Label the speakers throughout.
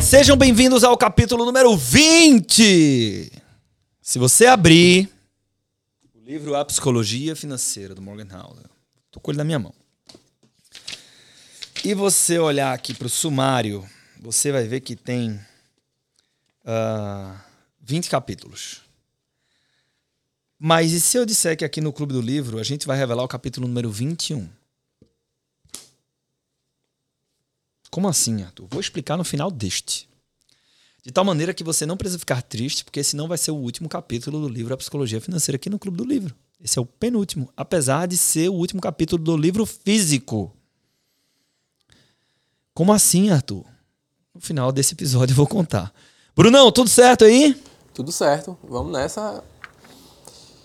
Speaker 1: Sejam bem-vindos ao capítulo número 20. Se você abrir o livro A Psicologia Financeira do Morgan Housel, tô com ele na minha mão. E você olhar aqui para o sumário, você vai ver que tem uh, 20 capítulos. Mas e se eu disser que aqui no Clube do Livro a gente vai revelar o capítulo número 21? Como assim, Arthur? Vou explicar no final deste. De tal maneira que você não precisa ficar triste, porque senão vai ser o último capítulo do livro A Psicologia Financeira aqui no Clube do Livro. Esse é o penúltimo, apesar de ser o último capítulo do livro físico. Como assim, Arthur? No final desse episódio eu vou contar. Brunão, tudo certo aí?
Speaker 2: Tudo certo. Vamos nessa.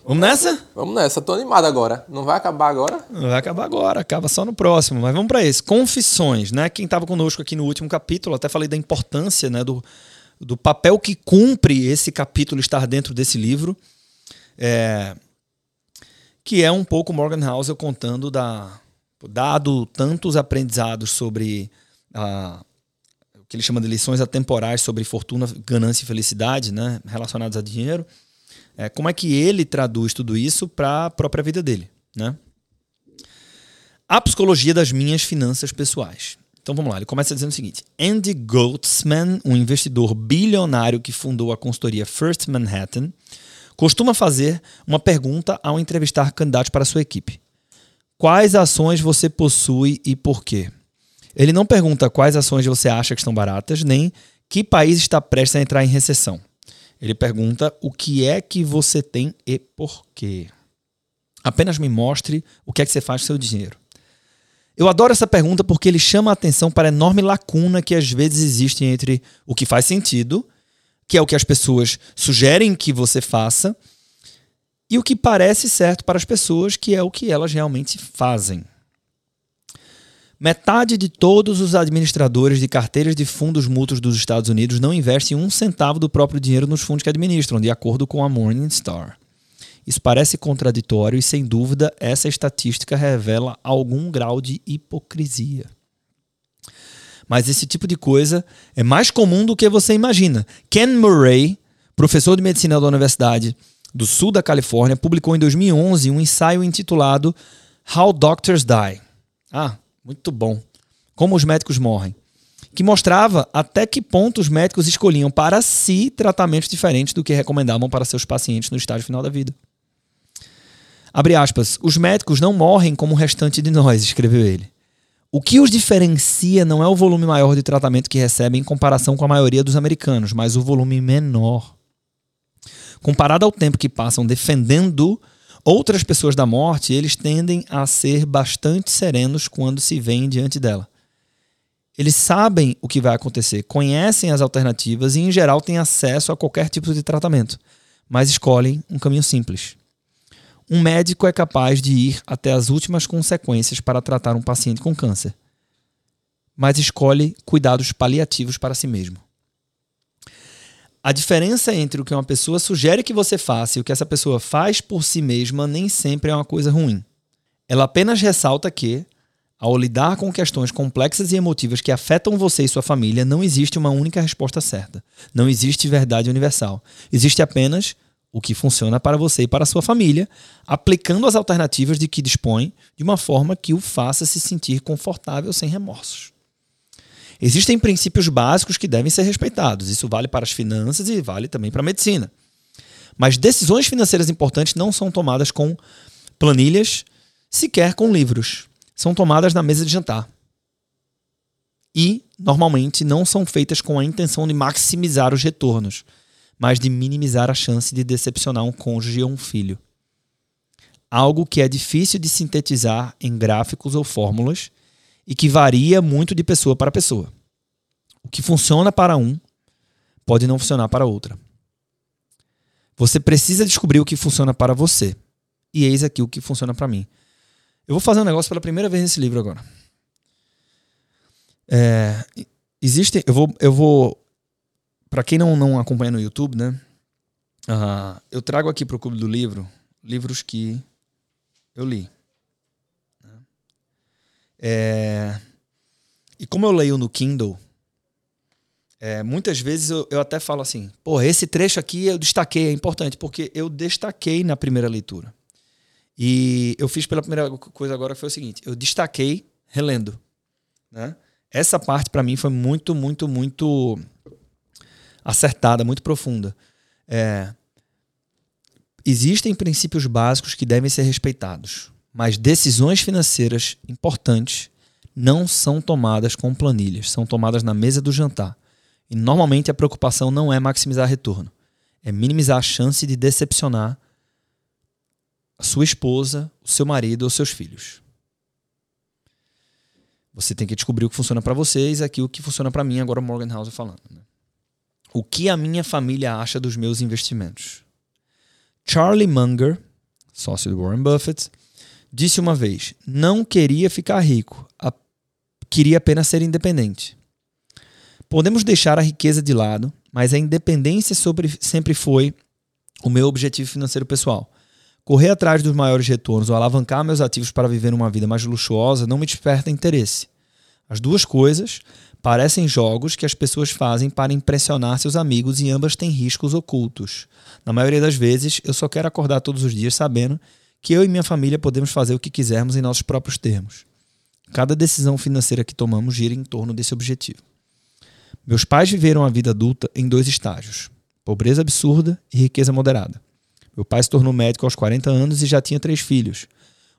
Speaker 1: Vamos nessa?
Speaker 2: Vamos nessa. Tô animado agora. Não vai acabar agora?
Speaker 1: Não vai acabar agora, acaba só no próximo. Mas vamos para esse. Confissões, né? Quem estava conosco aqui no último capítulo, até falei da importância, né, do, do papel que cumpre esse capítulo estar dentro desse livro. É, que é um pouco Morgan Housel contando da dado tantos aprendizados sobre a, o que ele chama de lições atemporais sobre fortuna, ganância e felicidade, né, relacionados a dinheiro. É, como é que ele traduz tudo isso para a própria vida dele, né? A psicologia das minhas finanças pessoais. Então vamos lá, ele começa dizendo o seguinte: Andy Goldsman, um investidor bilionário que fundou a consultoria First Manhattan, costuma fazer uma pergunta ao entrevistar candidatos para sua equipe: Quais ações você possui e por quê? Ele não pergunta quais ações você acha que estão baratas, nem que país está prestes a entrar em recessão. Ele pergunta o que é que você tem e por quê. Apenas me mostre o que é que você faz com seu dinheiro. Eu adoro essa pergunta porque ele chama a atenção para a enorme lacuna que às vezes existe entre o que faz sentido, que é o que as pessoas sugerem que você faça, e o que parece certo para as pessoas, que é o que elas realmente fazem. Metade de todos os administradores de carteiras de fundos mútuos dos Estados Unidos não investem um centavo do próprio dinheiro nos fundos que administram, de acordo com a Morningstar. Isso parece contraditório e, sem dúvida, essa estatística revela algum grau de hipocrisia. Mas esse tipo de coisa é mais comum do que você imagina. Ken Murray, professor de medicina da Universidade do Sul da Califórnia, publicou em 2011 um ensaio intitulado How Doctors Die. Ah, muito bom. Como os médicos morrem. Que mostrava até que ponto os médicos escolhiam para si tratamentos diferentes do que recomendavam para seus pacientes no estágio final da vida. Abre aspas. Os médicos não morrem como o restante de nós, escreveu ele. O que os diferencia não é o volume maior de tratamento que recebem em comparação com a maioria dos americanos, mas o volume menor. Comparado ao tempo que passam defendendo outras pessoas da morte, eles tendem a ser bastante serenos quando se veem diante dela. Eles sabem o que vai acontecer, conhecem as alternativas e, em geral, têm acesso a qualquer tipo de tratamento, mas escolhem um caminho simples um médico é capaz de ir até as últimas consequências para tratar um paciente com câncer, mas escolhe cuidados paliativos para si mesmo. A diferença entre o que uma pessoa sugere que você faça e o que essa pessoa faz por si mesma nem sempre é uma coisa ruim. Ela apenas ressalta que, ao lidar com questões complexas e emotivas que afetam você e sua família, não existe uma única resposta certa. Não existe verdade universal. Existe apenas o que funciona para você e para sua família, aplicando as alternativas de que dispõe de uma forma que o faça se sentir confortável sem remorsos. Existem princípios básicos que devem ser respeitados. Isso vale para as finanças e vale também para a medicina. Mas decisões financeiras importantes não são tomadas com planilhas, sequer com livros. São tomadas na mesa de jantar. E, normalmente, não são feitas com a intenção de maximizar os retornos mas de minimizar a chance de decepcionar um cônjuge ou um filho. Algo que é difícil de sintetizar em gráficos ou fórmulas e que varia muito de pessoa para pessoa. O que funciona para um pode não funcionar para outra. Você precisa descobrir o que funciona para você. E eis aqui o que funciona para mim. Eu vou fazer um negócio pela primeira vez nesse livro agora. É, existe, eu vou, eu vou para quem não, não acompanha no YouTube, né? Uh, eu trago aqui para o Clube do Livro livros que Eu li. É... E como eu leio no Kindle, é, muitas vezes eu, eu, até falo assim, pô, esse trecho aqui eu destaquei, é importante, porque eu destaquei na primeira leitura. E eu fiz pela primeira coisa agora foi o seguinte, eu destaquei relendo. Né? Essa parte para mim foi muito, muito, muito acertada, muito profunda. É, existem princípios básicos que devem ser respeitados, mas decisões financeiras importantes não são tomadas com planilhas, são tomadas na mesa do jantar. E normalmente a preocupação não é maximizar retorno, é minimizar a chance de decepcionar a sua esposa, o seu marido ou seus filhos. Você tem que descobrir o que funciona para vocês, aqui o que funciona para mim, agora o Morgan House falando. Né? O que a minha família acha dos meus investimentos? Charlie Munger, sócio do Warren Buffett, disse uma vez: não queria ficar rico, queria apenas ser independente. Podemos deixar a riqueza de lado, mas a independência sobre, sempre foi o meu objetivo financeiro pessoal. Correr atrás dos maiores retornos ou alavancar meus ativos para viver uma vida mais luxuosa não me desperta interesse. As duas coisas parecem jogos que as pessoas fazem para impressionar seus amigos e ambas têm riscos ocultos. Na maioria das vezes, eu só quero acordar todos os dias sabendo que eu e minha família podemos fazer o que quisermos em nossos próprios termos. Cada decisão financeira que tomamos gira em torno desse objetivo. Meus pais viveram a vida adulta em dois estágios: pobreza absurda e riqueza moderada. Meu pai se tornou médico aos 40 anos e já tinha três filhos.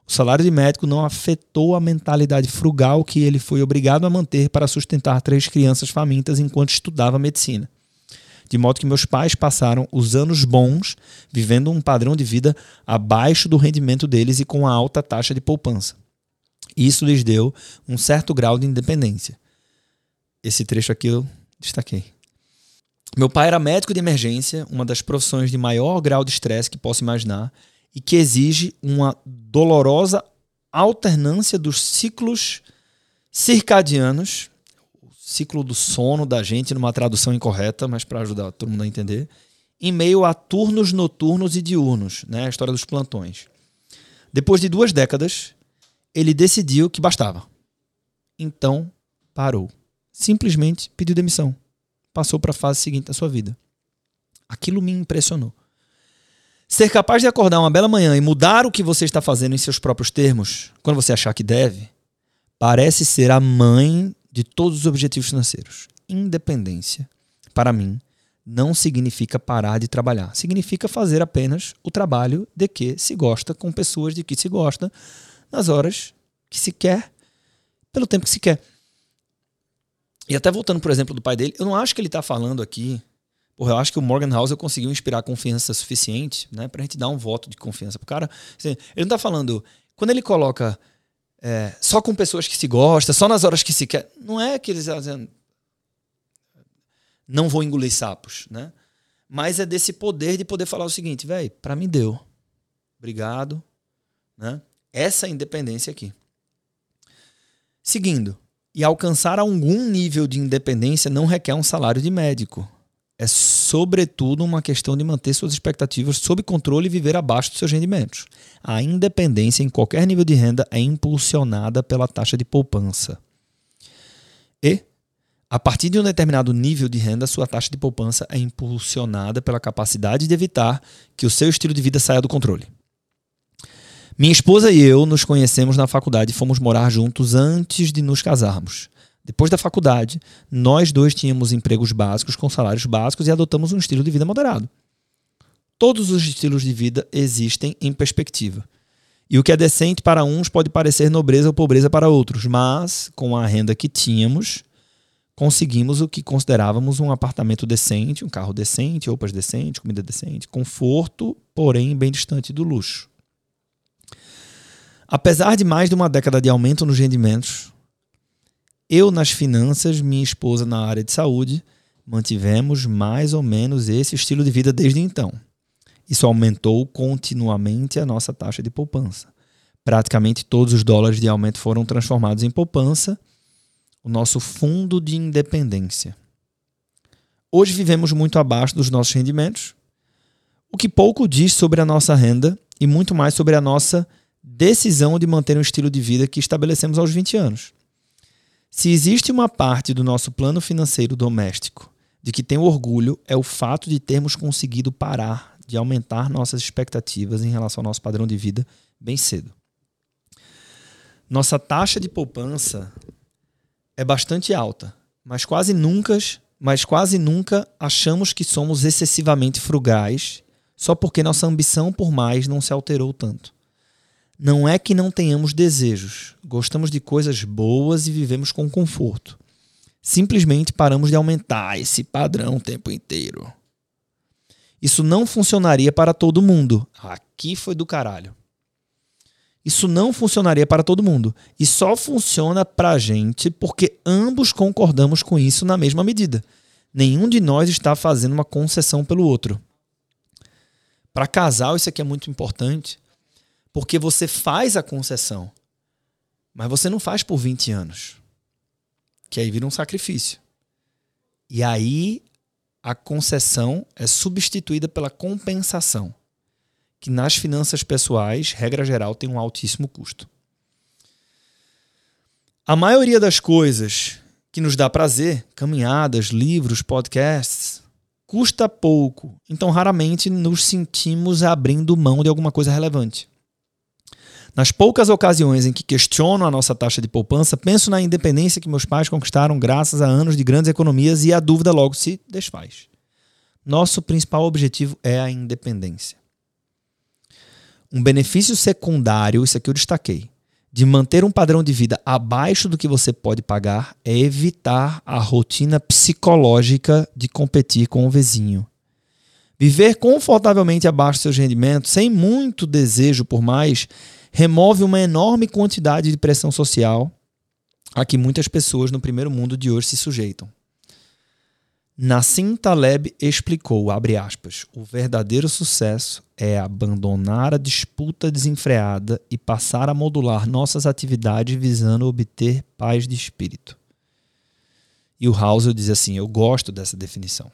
Speaker 1: O salário de médico não afetou a mentalidade frugal que ele foi obrigado a manter para sustentar três crianças famintas enquanto estudava medicina. De modo que meus pais passaram os anos bons vivendo um padrão de vida abaixo do rendimento deles e com uma alta taxa de poupança. Isso lhes deu um certo grau de independência. Esse trecho aqui eu destaquei. Meu pai era médico de emergência, uma das profissões de maior grau de estresse que posso imaginar e que exige uma dolorosa alternância dos ciclos circadianos, o ciclo do sono da gente numa tradução incorreta, mas para ajudar todo mundo a entender, em meio a turnos noturnos e diurnos, né, a história dos plantões. Depois de duas décadas, ele decidiu que bastava. Então, parou. Simplesmente pediu demissão passou para a fase seguinte da sua vida. Aquilo me impressionou. Ser capaz de acordar uma bela manhã e mudar o que você está fazendo em seus próprios termos, quando você achar que deve, parece ser a mãe de todos os objetivos financeiros. Independência, para mim, não significa parar de trabalhar. Significa fazer apenas o trabalho de que se gosta com pessoas de que se gosta, nas horas que se quer, pelo tempo que se quer. E até voltando, por exemplo, do pai dele, eu não acho que ele está falando aqui. Porra, eu acho que o Morgan House conseguiu inspirar confiança suficiente, né, pra gente dar um voto de confiança pro cara. Assim, ele não tá falando. Quando ele coloca é, só com pessoas que se gosta, só nas horas que se quer. Não é que eles dizendo, não vou engolir sapos, né? Mas é desse poder de poder falar o seguinte, velho, para mim deu. Obrigado, né? Essa independência aqui. Seguindo, e alcançar algum nível de independência não requer um salário de médico. É, sobretudo, uma questão de manter suas expectativas sob controle e viver abaixo dos seus rendimentos. A independência em qualquer nível de renda é impulsionada pela taxa de poupança. E, a partir de um determinado nível de renda, sua taxa de poupança é impulsionada pela capacidade de evitar que o seu estilo de vida saia do controle. Minha esposa e eu nos conhecemos na faculdade e fomos morar juntos antes de nos casarmos. Depois da faculdade, nós dois tínhamos empregos básicos com salários básicos e adotamos um estilo de vida moderado. Todos os estilos de vida existem em perspectiva. E o que é decente para uns pode parecer nobreza ou pobreza para outros, mas com a renda que tínhamos, conseguimos o que considerávamos um apartamento decente, um carro decente, roupas decentes, comida decente, conforto, porém bem distante do luxo. Apesar de mais de uma década de aumento nos rendimentos, eu nas finanças, minha esposa na área de saúde, mantivemos mais ou menos esse estilo de vida desde então. Isso aumentou continuamente a nossa taxa de poupança. Praticamente todos os dólares de aumento foram transformados em poupança, o nosso fundo de independência. Hoje vivemos muito abaixo dos nossos rendimentos, o que pouco diz sobre a nossa renda e muito mais sobre a nossa decisão de manter um estilo de vida que estabelecemos aos 20 anos. Se existe uma parte do nosso plano financeiro doméstico de que tem orgulho, é o fato de termos conseguido parar de aumentar nossas expectativas em relação ao nosso padrão de vida bem cedo. Nossa taxa de poupança é bastante alta, mas quase nunca, mas quase nunca achamos que somos excessivamente frugais só porque nossa ambição por mais não se alterou tanto. Não é que não tenhamos desejos, gostamos de coisas boas e vivemos com conforto. Simplesmente paramos de aumentar esse padrão o tempo inteiro. Isso não funcionaria para todo mundo. Aqui foi do caralho. Isso não funcionaria para todo mundo. E só funciona para a gente porque ambos concordamos com isso na mesma medida. Nenhum de nós está fazendo uma concessão pelo outro. Para casal, isso aqui é muito importante, porque você faz a concessão, mas você não faz por 20 anos. Que aí vira um sacrifício. E aí a concessão é substituída pela compensação, que nas finanças pessoais, regra geral, tem um altíssimo custo. A maioria das coisas que nos dá prazer, caminhadas, livros, podcasts, custa pouco, então raramente nos sentimos abrindo mão de alguma coisa relevante. Nas poucas ocasiões em que questiono a nossa taxa de poupança, penso na independência que meus pais conquistaram graças a anos de grandes economias e a dúvida logo se desfaz. Nosso principal objetivo é a independência. Um benefício secundário, isso aqui eu destaquei, de manter um padrão de vida abaixo do que você pode pagar é evitar a rotina psicológica de competir com o vizinho. Viver confortavelmente abaixo dos seus rendimentos, sem muito desejo por mais, remove uma enorme quantidade de pressão social a que muitas pessoas no primeiro mundo de hoje se sujeitam. Nassim Taleb explicou, abre aspas, o verdadeiro sucesso é abandonar a disputa desenfreada e passar a modular nossas atividades visando obter paz de espírito. E o Housel diz assim, eu gosto dessa definição.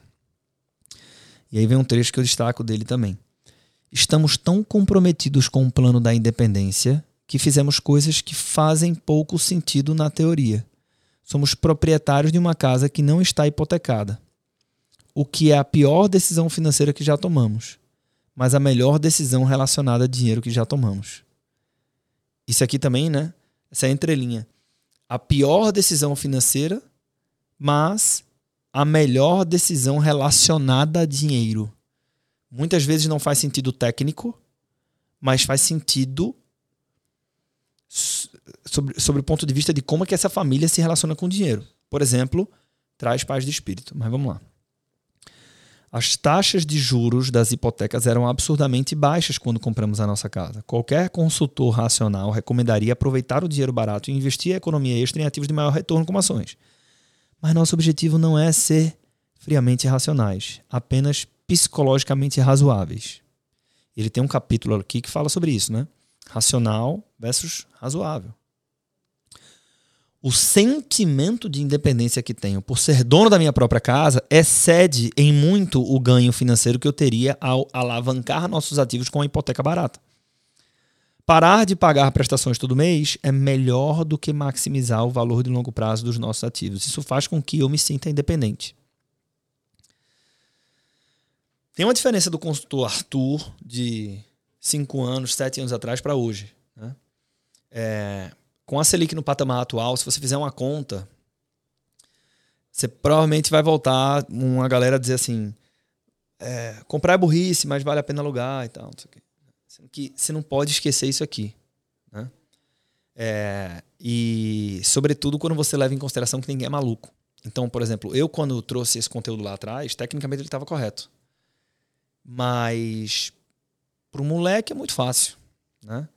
Speaker 1: E aí vem um trecho que eu destaco dele também. Estamos tão comprometidos com o plano da independência que fizemos coisas que fazem pouco sentido na teoria. Somos proprietários de uma casa que não está hipotecada, o que é a pior decisão financeira que já tomamos, mas a melhor decisão relacionada a dinheiro que já tomamos. Isso aqui também, né? Essa é a entrelinha. A pior decisão financeira, mas a melhor decisão relacionada a dinheiro. Muitas vezes não faz sentido técnico, mas faz sentido sobre, sobre o ponto de vista de como é que essa família se relaciona com o dinheiro. Por exemplo, traz paz de espírito. Mas vamos lá. As taxas de juros das hipotecas eram absurdamente baixas quando compramos a nossa casa. Qualquer consultor racional recomendaria aproveitar o dinheiro barato e investir a economia extra em ativos de maior retorno como ações. Mas nosso objetivo não é ser friamente racionais, apenas psicologicamente razoáveis. Ele tem um capítulo aqui que fala sobre isso, né? Racional versus razoável. O sentimento de independência que tenho por ser dono da minha própria casa excede em muito o ganho financeiro que eu teria ao alavancar nossos ativos com a hipoteca barata. Parar de pagar prestações todo mês é melhor do que maximizar o valor de longo prazo dos nossos ativos. Isso faz com que eu me sinta independente. Tem uma diferença do consultor Arthur de 5 anos, 7 anos atrás para hoje. Né? É, com a Selic no patamar atual, se você fizer uma conta, você provavelmente vai voltar uma galera dizer assim: é, comprar é burrice, mas vale a pena alugar e tal. Não que você não pode esquecer isso aqui. Né? É, e, sobretudo, quando você leva em consideração que ninguém é maluco. Então, por exemplo, eu, quando trouxe esse conteúdo lá atrás, tecnicamente ele estava correto. Mas para um moleque é muito fácil, né?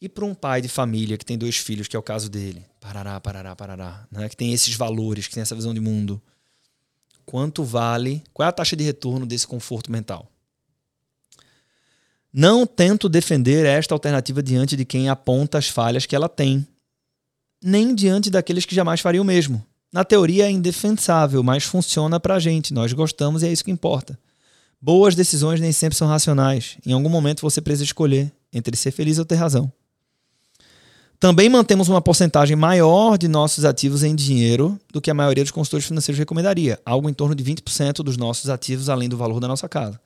Speaker 1: E para um pai de família que tem dois filhos, que é o caso dele, parará, parará, parará, né? que tem esses valores, que tem essa visão de mundo, quanto vale, qual é a taxa de retorno desse conforto mental? Não tento defender esta alternativa diante de quem aponta as falhas que ela tem, nem diante daqueles que jamais fariam o mesmo. Na teoria é indefensável, mas funciona para a gente, nós gostamos e é isso que importa. Boas decisões nem sempre são racionais. Em algum momento você precisa escolher entre ser feliz ou ter razão. Também mantemos uma porcentagem maior de nossos ativos em dinheiro do que a maioria dos consultores financeiros recomendaria, algo em torno de 20% dos nossos ativos além do valor da nossa casa.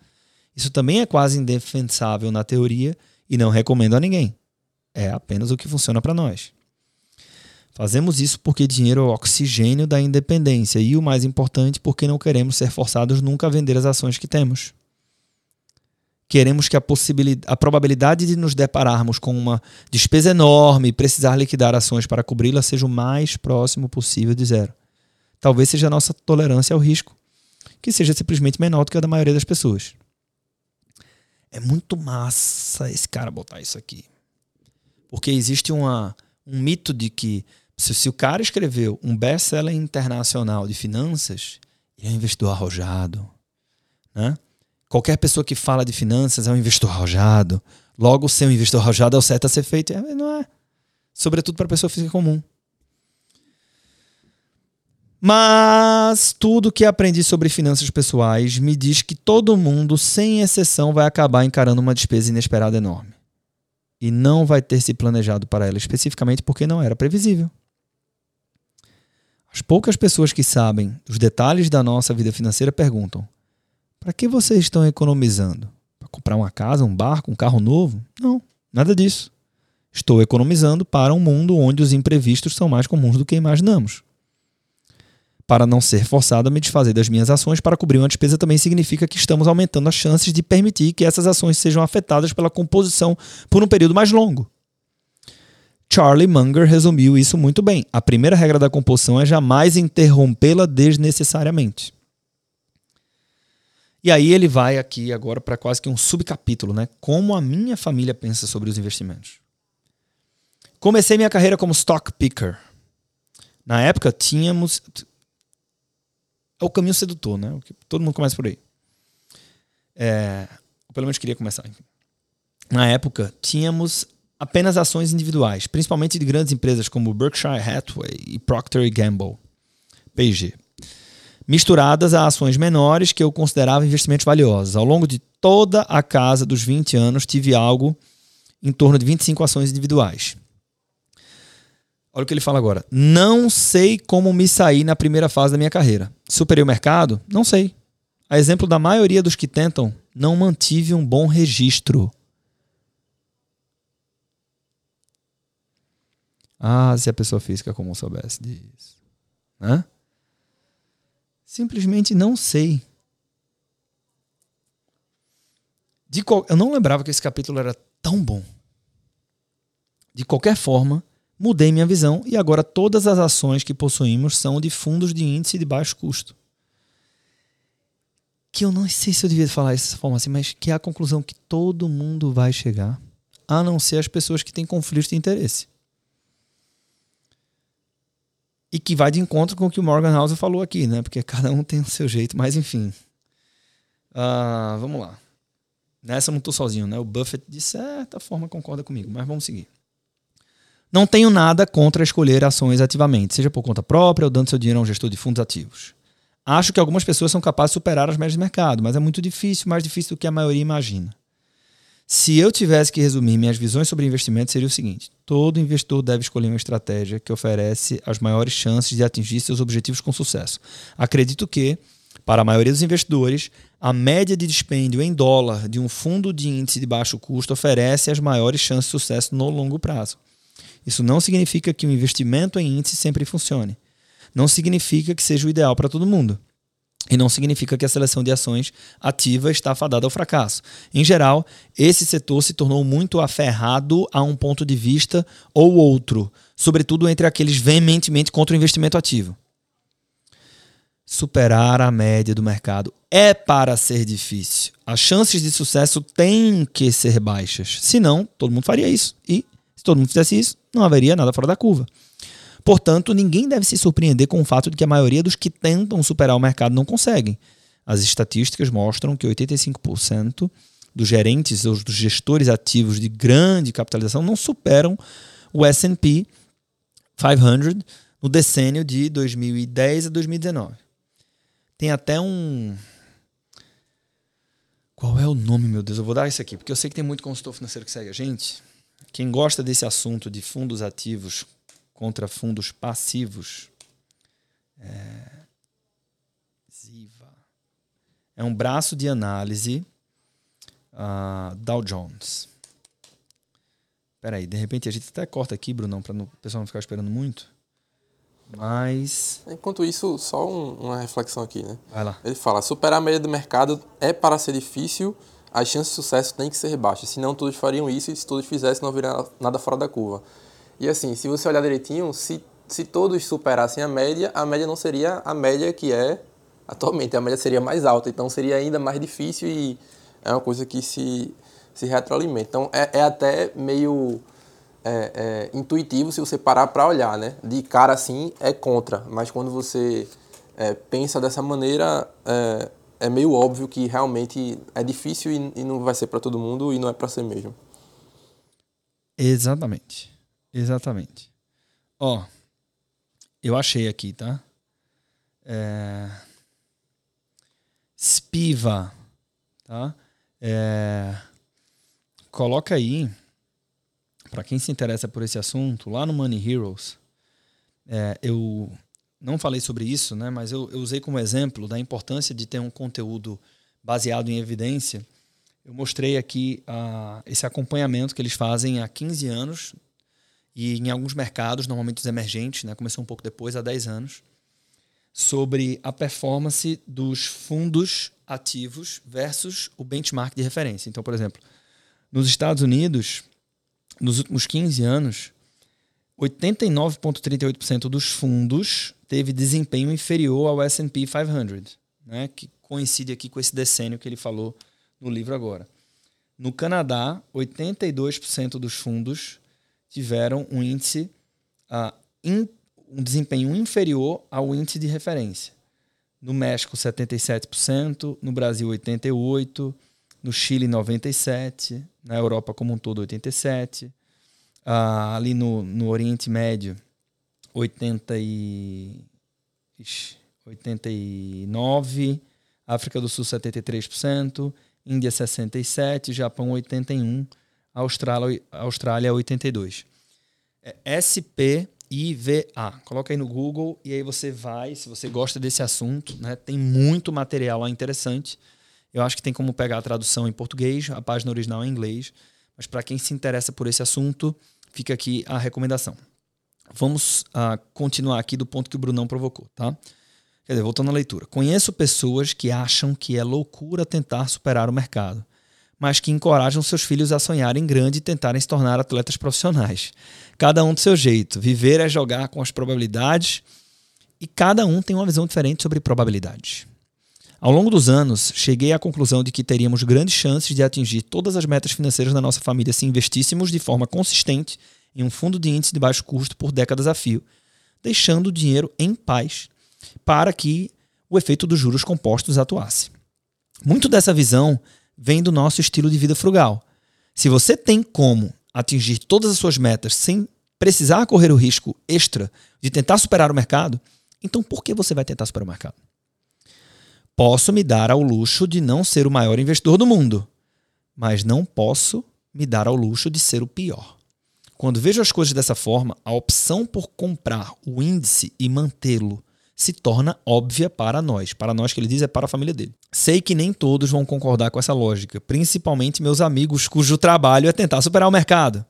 Speaker 1: Isso também é quase indefensável na teoria e não recomendo a ninguém. É apenas o que funciona para nós. Fazemos isso porque dinheiro é o oxigênio da independência e, o mais importante, porque não queremos ser forçados nunca a vender as ações que temos. Queremos que a, a probabilidade de nos depararmos com uma despesa enorme e precisar liquidar ações para cobri-la seja o mais próximo possível de zero. Talvez seja a nossa tolerância ao risco, que seja simplesmente menor do que a da maioria das pessoas. É muito massa esse cara botar isso aqui. Porque existe uma, um mito de que se, se o cara escreveu um best-seller internacional de finanças, ele é um investidor arrojado. Né? Qualquer pessoa que fala de finanças é um investidor arrojado. Logo, ser um investidor arrojado é o certo a ser feito. É, não é. Sobretudo para a pessoa física comum. Mas tudo que aprendi sobre finanças pessoais me diz que todo mundo, sem exceção, vai acabar encarando uma despesa inesperada enorme. E não vai ter se planejado para ela especificamente porque não era previsível. As poucas pessoas que sabem os detalhes da nossa vida financeira perguntam: para que vocês estão economizando? Para comprar uma casa, um barco, um carro novo? Não, nada disso. Estou economizando para um mundo onde os imprevistos são mais comuns do que imaginamos. Para não ser forçado a me desfazer das minhas ações para cobrir uma despesa também significa que estamos aumentando as chances de permitir que essas ações sejam afetadas pela composição por um período mais longo. Charlie Munger resumiu isso muito bem. A primeira regra da composição é jamais interrompê-la desnecessariamente. E aí ele vai aqui agora para quase que um subcapítulo, né? Como a minha família pensa sobre os investimentos. Comecei minha carreira como stock picker. Na época tínhamos é o caminho sedutor, né? Todo mundo começa por aí. É, pelo menos queria começar. Na época tínhamos apenas ações individuais, principalmente de grandes empresas como Berkshire Hathaway e Procter Gamble, P&G misturadas a ações menores que eu considerava investimentos valiosos. Ao longo de toda a casa dos 20 anos, tive algo em torno de 25 ações individuais. Olha o que ele fala agora. Não sei como me sair na primeira fase da minha carreira. Superei o mercado? Não sei. A exemplo da maioria dos que tentam, não mantive um bom registro. Ah, se a pessoa física comum soubesse disso. Né? Simplesmente não sei. De qual... Eu não lembrava que esse capítulo era tão bom. De qualquer forma, mudei minha visão e agora todas as ações que possuímos são de fundos de índice de baixo custo. Que eu não sei se eu devia falar dessa forma assim, mas que é a conclusão que todo mundo vai chegar, a não ser as pessoas que têm conflito de interesse e que vai de encontro com o que o Morgan House falou aqui, né? Porque cada um tem o seu jeito, mas enfim. Uh, vamos lá. Nessa eu não estou sozinho, né? O Buffett, de certa forma, concorda comigo, mas vamos seguir. Não tenho nada contra escolher ações ativamente, seja por conta própria ou dando seu dinheiro a um gestor de fundos ativos. Acho que algumas pessoas são capazes de superar as médias de mercado, mas é muito difícil, mais difícil do que a maioria imagina. Se eu tivesse que resumir minhas visões sobre investimento, seria o seguinte: todo investidor deve escolher uma estratégia que oferece as maiores chances de atingir seus objetivos com sucesso. Acredito que, para a maioria dos investidores, a média de dispêndio em dólar de um fundo de índice de baixo custo oferece as maiores chances de sucesso no longo prazo. Isso não significa que o investimento em índice sempre funcione. Não significa que seja o ideal para todo mundo. E não significa que a seleção de ações ativa está fadada ao fracasso. Em geral, esse setor se tornou muito aferrado a um ponto de vista ou outro, sobretudo entre aqueles veementemente contra o investimento ativo. Superar a média do mercado é para ser difícil. As chances de sucesso têm que ser baixas. Senão, todo mundo faria isso. E, se todo mundo fizesse isso, não haveria nada fora da curva. Portanto, ninguém deve se surpreender com o fato de que a maioria dos que tentam superar o mercado não conseguem. As estatísticas mostram que 85% dos gerentes ou dos gestores ativos de grande capitalização não superam o S&P 500 no decênio de 2010 a 2019. Tem até um qual é o nome, meu Deus? Eu vou dar isso aqui, porque eu sei que tem muito consultor financeiro que segue a gente. quem gosta desse assunto de fundos ativos contra fundos passivos, é, Ziva, é um braço de análise uh, Dow Jones. Peraí, de repente a gente até corta aqui, Brunão, para o pessoal não ficar esperando muito. Mas.
Speaker 2: Enquanto isso, só um, uma reflexão aqui, né?
Speaker 1: Vai lá.
Speaker 2: Ele fala: superar a média do mercado é para ser difícil, as chances de sucesso têm que ser baixas. Senão todos fariam isso e se todos fizessem, não viria nada fora da curva. E assim, se você olhar direitinho, se, se todos superassem a média, a média não seria a média que é atualmente, a média seria mais alta. Então seria ainda mais difícil e é uma coisa que se, se retroalimenta. Então é, é até meio é, é, intuitivo se você parar para olhar, né? De cara assim é contra, mas quando você é, pensa dessa maneira é, é, meio óbvio que realmente é difícil e, não vai ser para todo mundo e não é para ser mesmo.
Speaker 1: Exatamente, exatamente. Ó, eu achei aqui, tá? É... Spiva, tá? É... Coloca aí para quem se interessa por esse assunto, lá no Money Heroes, é, eu não falei sobre isso, né, mas eu, eu, usei como exemplo da importância de ter um conteúdo baseado em evidência. Eu mostrei aqui uh, esse acompanhamento que eles fazem há 15 anos e em alguns mercados, normalmente os emergentes, né, começou um pouco depois, há 10 anos, sobre a performance dos fundos ativos versus o benchmark de referência. Então, por exemplo, nos Estados Unidos, nos últimos 15 anos, 89,38% dos fundos teve desempenho inferior ao S&P 500, né, que coincide aqui com esse decênio que ele falou no livro agora. No Canadá, 82% dos fundos tiveram um índice, uh, in, um desempenho inferior ao índice de referência. No México, 77%, no Brasil, 88%, no Chile 97, na Europa como um todo 87, ah, ali no, no Oriente Médio 80 e, ixi, 89, África do Sul 73%, Índia 67, Japão 81, Austrália, Austrália 82. É SPIVA. Coloca aí no Google e aí você vai, se você gosta desse assunto, né, tem muito material lá interessante. Eu acho que tem como pegar a tradução em português, a página original em inglês. Mas para quem se interessa por esse assunto, fica aqui a recomendação. Vamos uh, continuar aqui do ponto que o Brunão provocou, tá? Quer dizer, voltando à leitura. Conheço pessoas que acham que é loucura tentar superar o mercado, mas que encorajam seus filhos a sonharem grande e tentarem se tornar atletas profissionais. Cada um do seu jeito. Viver é jogar com as probabilidades e cada um tem uma visão diferente sobre probabilidades. Ao longo dos anos, cheguei à conclusão de que teríamos grandes chances de atingir todas as metas financeiras da nossa família se investíssemos de forma consistente em um fundo de índice de baixo custo por décadas a fio, deixando o dinheiro em paz para que o efeito dos juros compostos atuasse. Muito dessa visão vem do nosso estilo de vida frugal. Se você tem como atingir todas as suas metas sem precisar correr o risco extra de tentar superar o mercado, então por que você vai tentar superar o mercado? Posso me dar ao luxo de não ser o maior investidor do mundo, mas não posso me dar ao luxo de ser o pior. Quando vejo as coisas dessa forma, a opção por comprar o índice e mantê-lo se torna óbvia para nós. Para nós que ele diz é para a família dele. Sei que nem todos vão concordar com essa lógica, principalmente meus amigos cujo trabalho é tentar superar o mercado.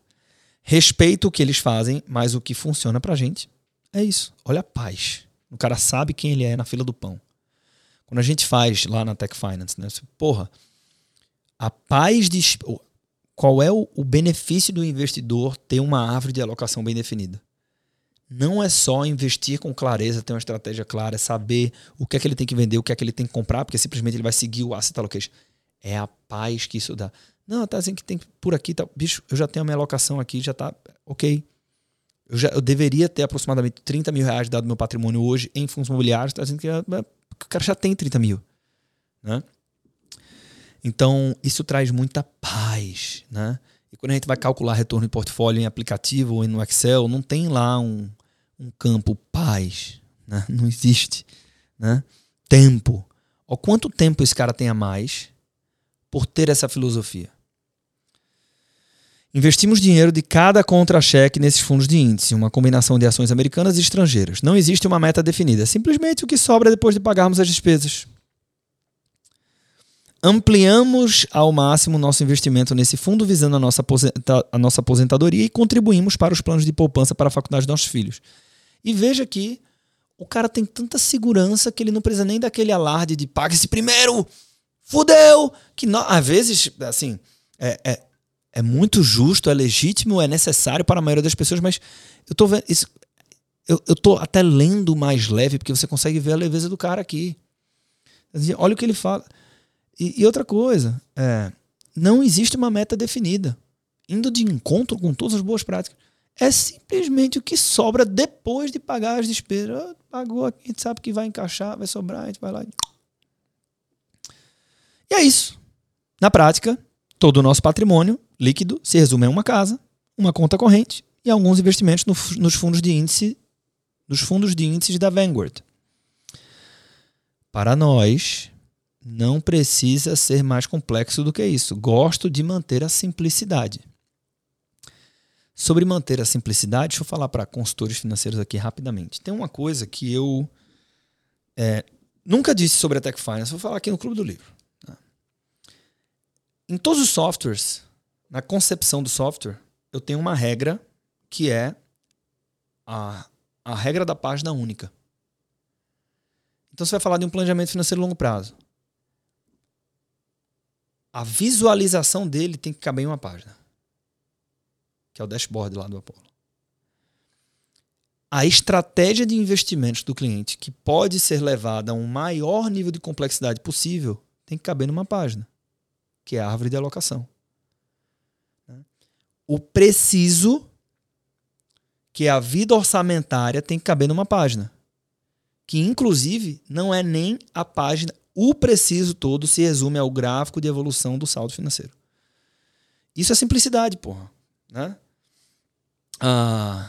Speaker 1: Respeito o que eles fazem, mas o que funciona pra gente é isso. Olha a paz. O cara sabe quem ele é na fila do pão. Quando a gente faz lá na Tech Finance, né? Porra, a paz de. Qual é o, benefício do investidor ter uma árvore de alocação bem definida? Não é só investir com clareza, ter uma estratégia clara, saber o que é que ele tem que vender, o que é que ele tem que comprar, porque simplesmente ele vai seguir o asset allocation. É a paz que isso dá. Não, tá dizendo que tem por aqui, tá, bicho, eu já tenho a minha alocação aqui, já tá ok. Eu, já, eu deveria ter aproximadamente 30 mil reais dado meu patrimônio hoje em fundos imobiliários, tá dizendo que é, o cara já tem 30 mil. Né? Então, isso traz muita paz. Né? E quando a gente vai calcular retorno de portfólio em aplicativo ou no Excel, não tem lá um, um campo paz. Né? Não existe. Né? Tempo. Ó, quanto tempo esse cara tem a mais por ter essa filosofia? Investimos dinheiro de cada contra-cheque nesses fundos de índice, uma combinação de ações americanas e estrangeiras. Não existe uma meta definida, é simplesmente o que sobra depois de pagarmos as despesas. Ampliamos ao máximo nosso investimento nesse fundo visando a nossa, a nossa aposentadoria e contribuímos para os planos de poupança para a faculdade dos nossos filhos. E veja que o cara tem tanta segurança que ele não precisa nem daquele alarde de paga esse primeiro, fudeu, que não, às vezes, assim, é, é, é muito justo, é legítimo, é necessário para a maioria das pessoas, mas eu tô vendo isso, eu, eu tô até lendo mais leve, porque você consegue ver a leveza do cara aqui. Olha o que ele fala. E, e outra coisa, é, não existe uma meta definida. Indo de encontro com todas as boas práticas. É simplesmente o que sobra depois de pagar as despesas. Ah, pagou aqui, a gente sabe que vai encaixar, vai sobrar, a gente vai lá. E é isso. Na prática, todo o nosso patrimônio líquido se resume a uma casa, uma conta corrente e alguns investimentos no, nos fundos de índice, nos fundos de índices da Vanguard. Para nós, não precisa ser mais complexo do que isso. Gosto de manter a simplicidade. Sobre manter a simplicidade, deixa eu falar para consultores financeiros aqui rapidamente. Tem uma coisa que eu é, nunca disse sobre a Tech Finance, vou falar aqui no Clube do Livro. Tá? Em todos os softwares, na concepção do software, eu tenho uma regra que é a, a regra da página única. Então você vai falar de um planejamento financeiro a longo prazo a visualização dele tem que caber em uma página, que é o dashboard lá do Apollo. A estratégia de investimentos do cliente, que pode ser levada a um maior nível de complexidade possível, tem que caber numa página, que é a árvore de alocação. O preciso, que é a vida orçamentária, tem que caber numa página. Que, inclusive, não é nem a página o preciso todo se resume ao gráfico de evolução do saldo financeiro. Isso é simplicidade, porra. Né? Ah,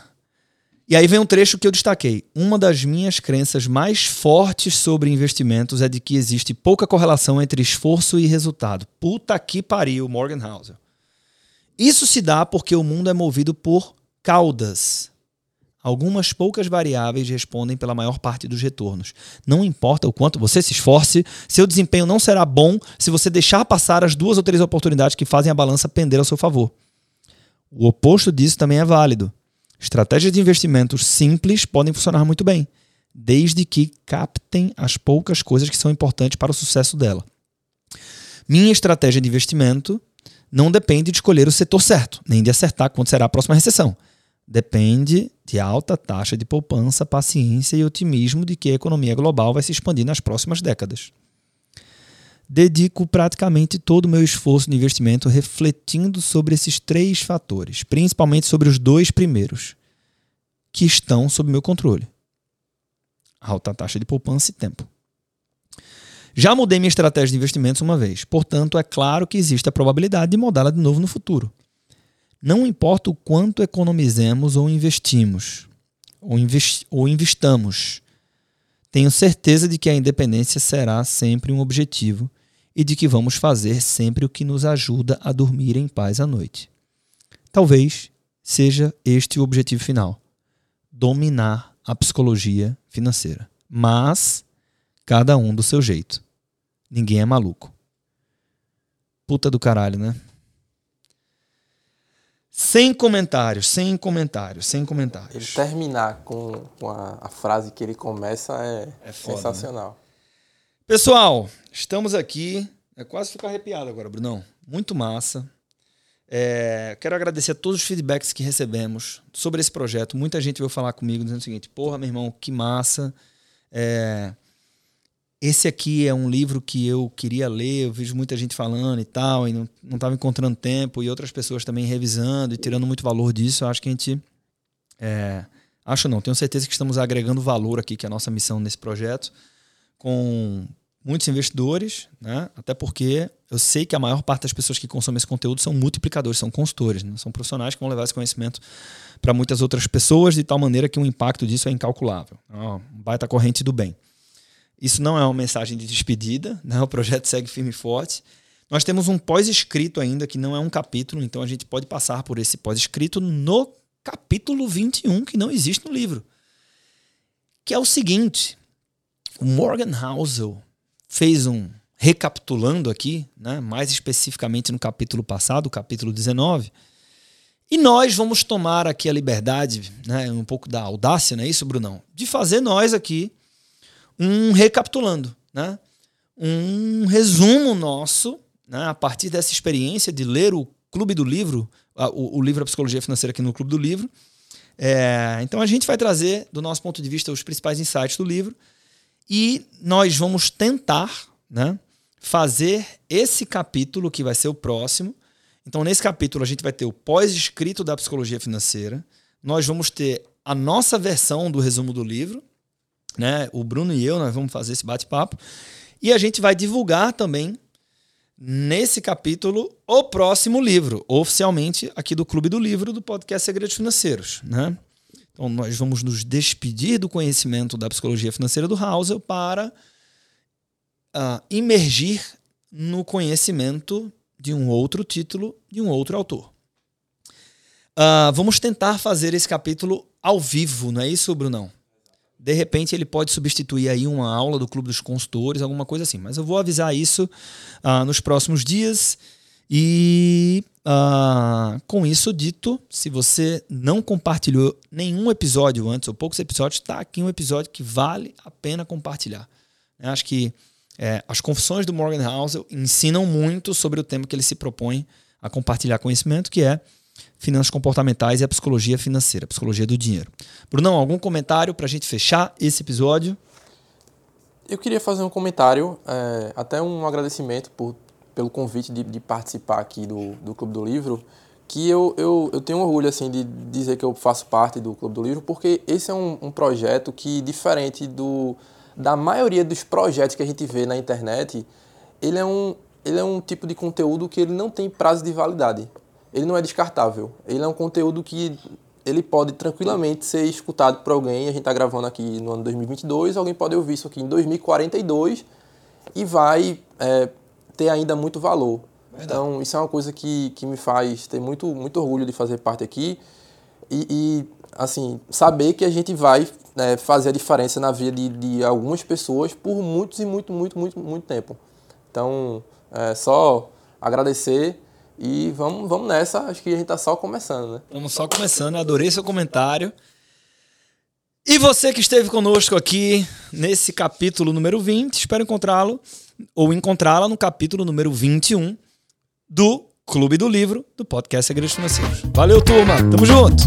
Speaker 1: e aí vem um trecho que eu destaquei. Uma das minhas crenças mais fortes sobre investimentos é de que existe pouca correlação entre esforço e resultado. Puta que pariu, Morgan Housel. Isso se dá porque o mundo é movido por caudas. Algumas poucas variáveis respondem pela maior parte dos retornos. Não importa o quanto você se esforce, seu desempenho não será bom se você deixar passar as duas ou três oportunidades que fazem a balança pender ao seu favor. O oposto disso também é válido. Estratégias de investimentos simples podem funcionar muito bem, desde que captem as poucas coisas que são importantes para o sucesso dela. Minha estratégia de investimento não depende de escolher o setor certo, nem de acertar quando será a próxima recessão depende de alta taxa de poupança, paciência e otimismo de que a economia global vai se expandir nas próximas décadas. Dedico praticamente todo o meu esforço de investimento refletindo sobre esses três fatores, principalmente sobre os dois primeiros, que estão sob meu controle: alta taxa de poupança e tempo. Já mudei minha estratégia de investimentos uma vez, portanto, é claro que existe a probabilidade de mudá-la de novo no futuro. Não importa o quanto economizemos ou investimos, ou, ou investamos, tenho certeza de que a independência será sempre um objetivo e de que vamos fazer sempre o que nos ajuda a dormir em paz à noite. Talvez seja este o objetivo final: dominar a psicologia financeira. Mas cada um do seu jeito. Ninguém é maluco. Puta do caralho, né? Sem comentários, sem comentários, sem comentários.
Speaker 2: Ele terminar com, com a, a, frase que ele começa é, é foda, sensacional. Né?
Speaker 1: Pessoal, estamos aqui. É quase ficar arrepiado agora, Brunão. Muito massa. É, quero agradecer a todos os feedbacks que recebemos sobre esse projeto. Muita gente veio falar comigo dizendo o seguinte: porra, meu irmão, que massa. É, esse aqui é um livro que eu queria ler, eu vejo muita gente falando e tal, e não estava encontrando tempo, e outras pessoas também revisando e tirando muito valor disso. Eu acho que a gente. É, acho não, tenho certeza que estamos agregando valor aqui, que é a nossa missão nesse projeto, com muitos investidores, né? até porque eu sei que a maior parte das pessoas que consomem esse conteúdo são multiplicadores, são consultores, né? são profissionais que vão levar esse conhecimento para muitas outras pessoas, de tal maneira que o impacto disso é incalculável. um baita corrente do bem. Isso não é uma mensagem de despedida, né? o projeto segue firme e forte. Nós temos um pós-escrito ainda, que não é um capítulo, então a gente pode passar por esse pós-escrito no capítulo 21, que não existe no livro. Que é o seguinte: o Morgan Housel fez um. Recapitulando aqui, né, mais especificamente no capítulo passado, capítulo 19, e nós vamos tomar aqui a liberdade, né, um pouco da audácia, não é isso, Brunão? De fazer nós aqui um recapitulando, né? um resumo nosso, né, a partir dessa experiência de ler o Clube do Livro, o, o livro A Psicologia Financeira aqui no Clube do Livro. É, então a gente vai trazer, do nosso ponto de vista, os principais insights do livro e nós vamos tentar né, fazer esse capítulo, que vai ser o próximo. Então, nesse capítulo, a gente vai ter o pós-escrito da psicologia financeira. Nós vamos ter a nossa versão do resumo do livro. Né? O Bruno e eu, nós vamos fazer esse bate-papo. E a gente vai divulgar também, nesse capítulo, o próximo livro, oficialmente aqui do Clube do Livro, do podcast Segredos Financeiros. Né? Então, nós vamos nos despedir do conhecimento da psicologia financeira do Housel para uh, imergir no conhecimento de um outro título, de um outro autor. Uh, vamos tentar fazer esse capítulo ao vivo, não é isso, Brunão? De repente ele pode substituir aí uma aula do Clube dos Consultores, alguma coisa assim. Mas eu vou avisar isso uh, nos próximos dias. E uh, com isso dito, se você não compartilhou nenhum episódio antes, ou poucos episódios, está aqui um episódio que vale a pena compartilhar. Eu acho que é, as confissões do Morgan Housel ensinam muito sobre o tema que ele se propõe a compartilhar conhecimento, que é finanças comportamentais e a psicologia financeira, a psicologia do dinheiro. Brunão, algum comentário para a gente fechar esse episódio?
Speaker 2: Eu queria fazer um comentário, é, até um agradecimento por pelo convite de, de participar aqui do, do Clube do Livro, que eu, eu, eu tenho orgulho assim de dizer que eu faço parte do Clube do Livro, porque esse é um, um projeto que, diferente do, da maioria dos projetos que a gente vê na internet, ele é um, ele é um tipo de conteúdo que ele não tem prazo de validade. Ele não é descartável. Ele é um conteúdo que ele pode tranquilamente ser escutado por alguém. A gente está gravando aqui no ano 2022, alguém pode ouvir isso aqui em 2042 e vai é, ter ainda muito valor. Verdade. Então, isso é uma coisa que, que me faz ter muito, muito orgulho de fazer parte aqui e, e assim, saber que a gente vai né, fazer a diferença na vida de, de algumas pessoas por muitos e muito, muito, muito, muito tempo. Então, é só agradecer e vamos, vamos nessa. Acho que a gente está só começando, né?
Speaker 1: Estamos só começando. Adorei seu comentário. E você que esteve conosco aqui nesse capítulo número 20, espero encontrá-lo ou encontrá-la no capítulo número 21 do Clube do Livro do podcast Segredos Financeiros. Valeu, turma. Tamo junto.